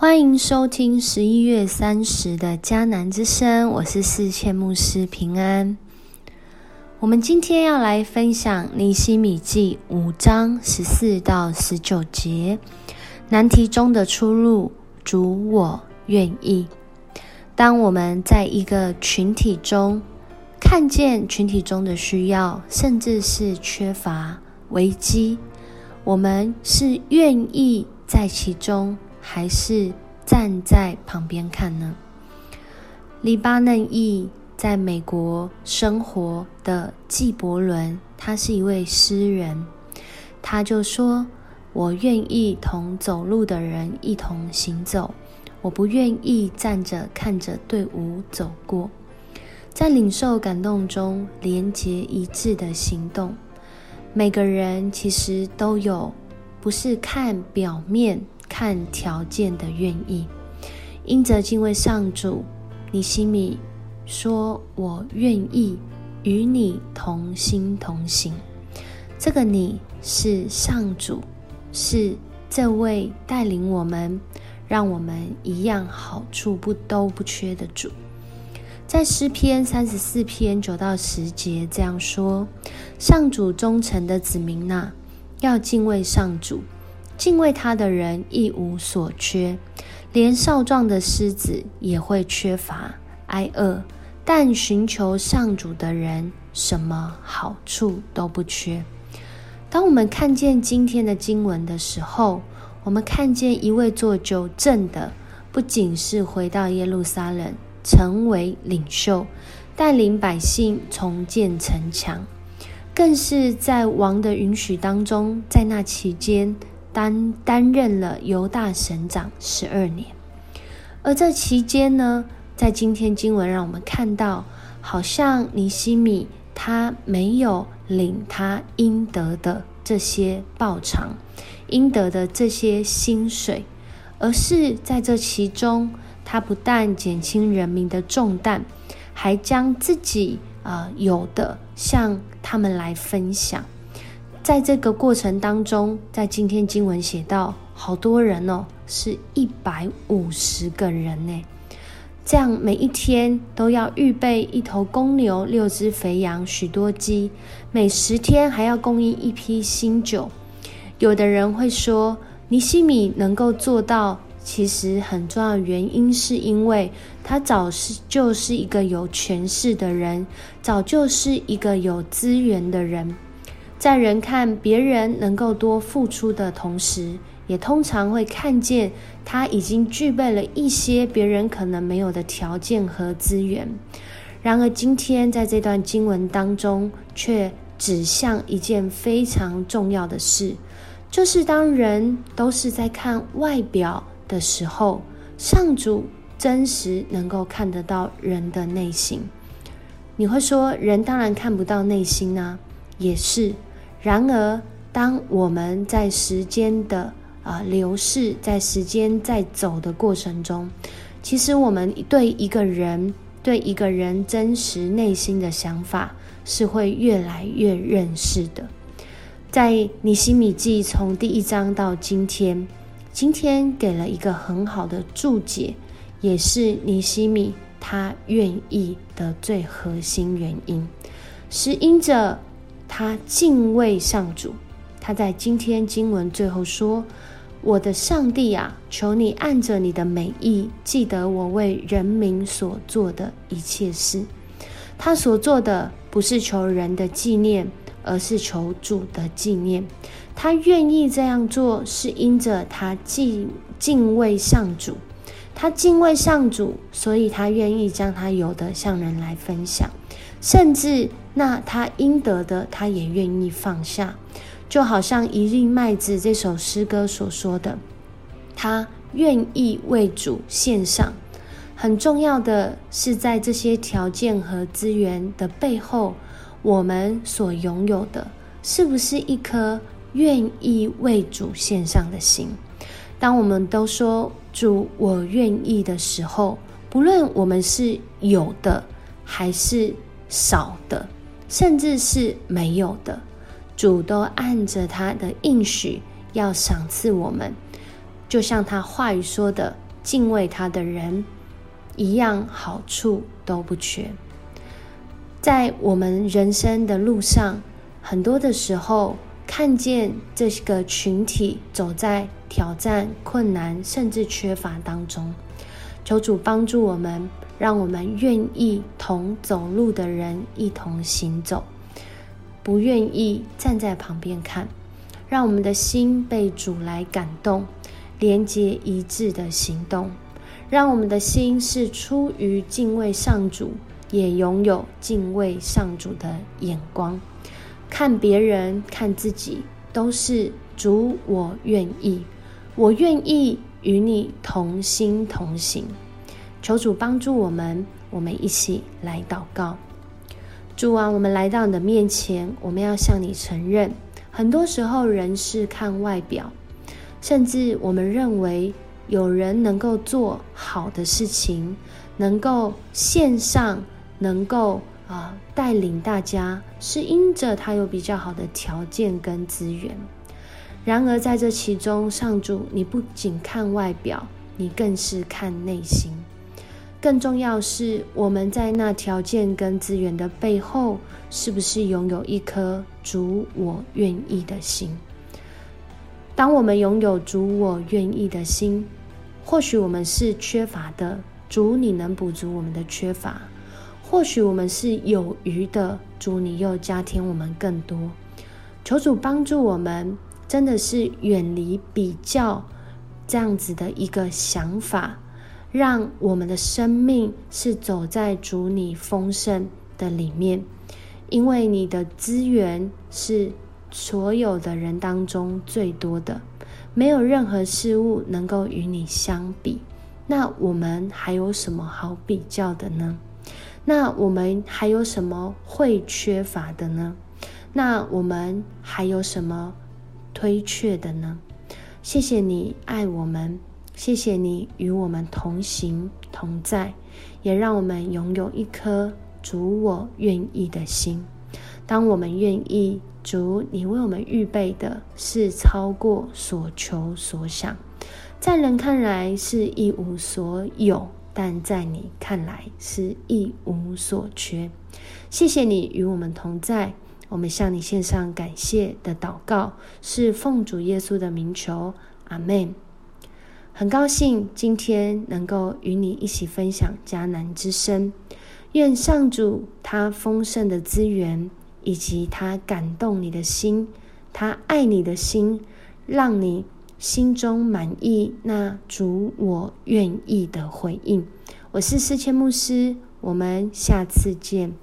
欢迎收听十一月三十的迦南之声，我是四千牧师平安。我们今天要来分享尼西米记五章十四到十九节难题中的出路。主，我愿意。当我们在一个群体中看见群体中的需要，甚至是缺乏危机，我们是愿意在其中。还是站在旁边看呢？黎巴嫩裔在美国生活的纪伯伦，他是一位诗人，他就说：“我愿意同走路的人一同行走，我不愿意站着看着队伍走过。”在领受感动中，连结一致的行动。每个人其实都有，不是看表面。看条件的愿意，因着敬畏上主，你心米说：“我愿意与你同心同行。”这个你是上主，是这位带领我们，让我们一样好处不都不缺的主。在诗篇三十四篇九到十节这样说：“上主忠诚的子民呐，要敬畏上主。”敬畏他的人一无所缺，连少壮的狮子也会缺乏挨饿，但寻求上主的人，什么好处都不缺。当我们看见今天的经文的时候，我们看见一位做纠正的，不仅是回到耶路撒冷成为领袖，带领百姓重建城墙，更是在王的允许当中，在那期间。担担任了犹大省长十二年，而这期间呢，在今天经文让我们看到，好像尼西米他没有领他应得的这些报偿，应得的这些薪水，而是在这其中，他不但减轻人民的重担，还将自己啊有的向他们来分享。在这个过程当中，在今天经文写到，好多人哦，是一百五十个人呢。这样每一天都要预备一头公牛、六只肥羊、许多鸡，每十天还要供应一批新酒。有的人会说，尼西米能够做到，其实很重要的原因是因为他早是就是一个有权势的人，早就是一个有资源的人。在人看别人能够多付出的同时，也通常会看见他已经具备了一些别人可能没有的条件和资源。然而，今天在这段经文当中，却指向一件非常重要的事，就是当人都是在看外表的时候，上主真实能够看得到人的内心。你会说，人当然看不到内心呢？也是。然而，当我们在时间的啊流逝，在时间在走的过程中，其实我们对一个人、对一个人真实内心的想法是会越来越认识的。在尼西米记从第一章到今天，今天给了一个很好的注解，也是尼西米他愿意的最核心原因，是因着。他敬畏上主，他在今天经文最后说：“我的上帝啊，求你按着你的美意，记得我为人民所做的一切事。他所做的不是求人的纪念，而是求主的纪念。他愿意这样做，是因着他敬敬畏上主。他敬畏上主，所以他愿意将他有的向人来分享。”甚至那他应得的，他也愿意放下，就好像一粒麦子这首诗歌所说的，他愿意为主献上。很重要的是，在这些条件和资源的背后，我们所拥有的，是不是一颗愿意为主献上的心？当我们都说主我愿意的时候，不论我们是有的还是。少的，甚至是没有的，主都按着他的应许要赏赐我们。就像他话语说的：“敬畏他的人，一样好处都不缺。在我们人生的路上，很多的时候看见这个群体走在挑战、困难，甚至缺乏当中，求主帮助我们，让我们愿意同走路的人一同行走，不愿意站在旁边看，让我们的心被主来感动，连接一致的行动，让我们的心是出于敬畏上主。也拥有敬畏上主的眼光，看别人、看自己，都是主。我愿意，我愿意与你同心同行。求主帮助我们，我们一起来祷告。主啊，我们来到你的面前，我们要向你承认，很多时候人是看外表，甚至我们认为有人能够做好的事情，能够线上。能够啊带领大家，是因着他有比较好的条件跟资源。然而在这其中，上主你不仅看外表，你更是看内心。更重要是，我们在那条件跟资源的背后，是不是拥有一颗主我愿意的心？当我们拥有主我愿意的心，或许我们是缺乏的，主你能补足我们的缺乏。或许我们是有余的，主你又加添我们更多。求主帮助我们，真的是远离比较这样子的一个想法，让我们的生命是走在主你丰盛的里面。因为你的资源是所有的人当中最多的，没有任何事物能够与你相比。那我们还有什么好比较的呢？那我们还有什么会缺乏的呢？那我们还有什么推却的呢？谢谢你爱我们，谢谢你与我们同行同在，也让我们拥有一颗主我愿意的心。当我们愿意，主你为我们预备的是超过所求所想，在人看来是一无所有。但在你看来是一无所缺，谢谢你与我们同在。我们向你献上感谢的祷告，是奉主耶稣的名求，阿门。很高兴今天能够与你一起分享迦南之声。愿上主他丰盛的资源，以及他感动你的心，他爱你的心，让你。心中满意，那主我愿意的回应。我是四千牧师，我们下次见。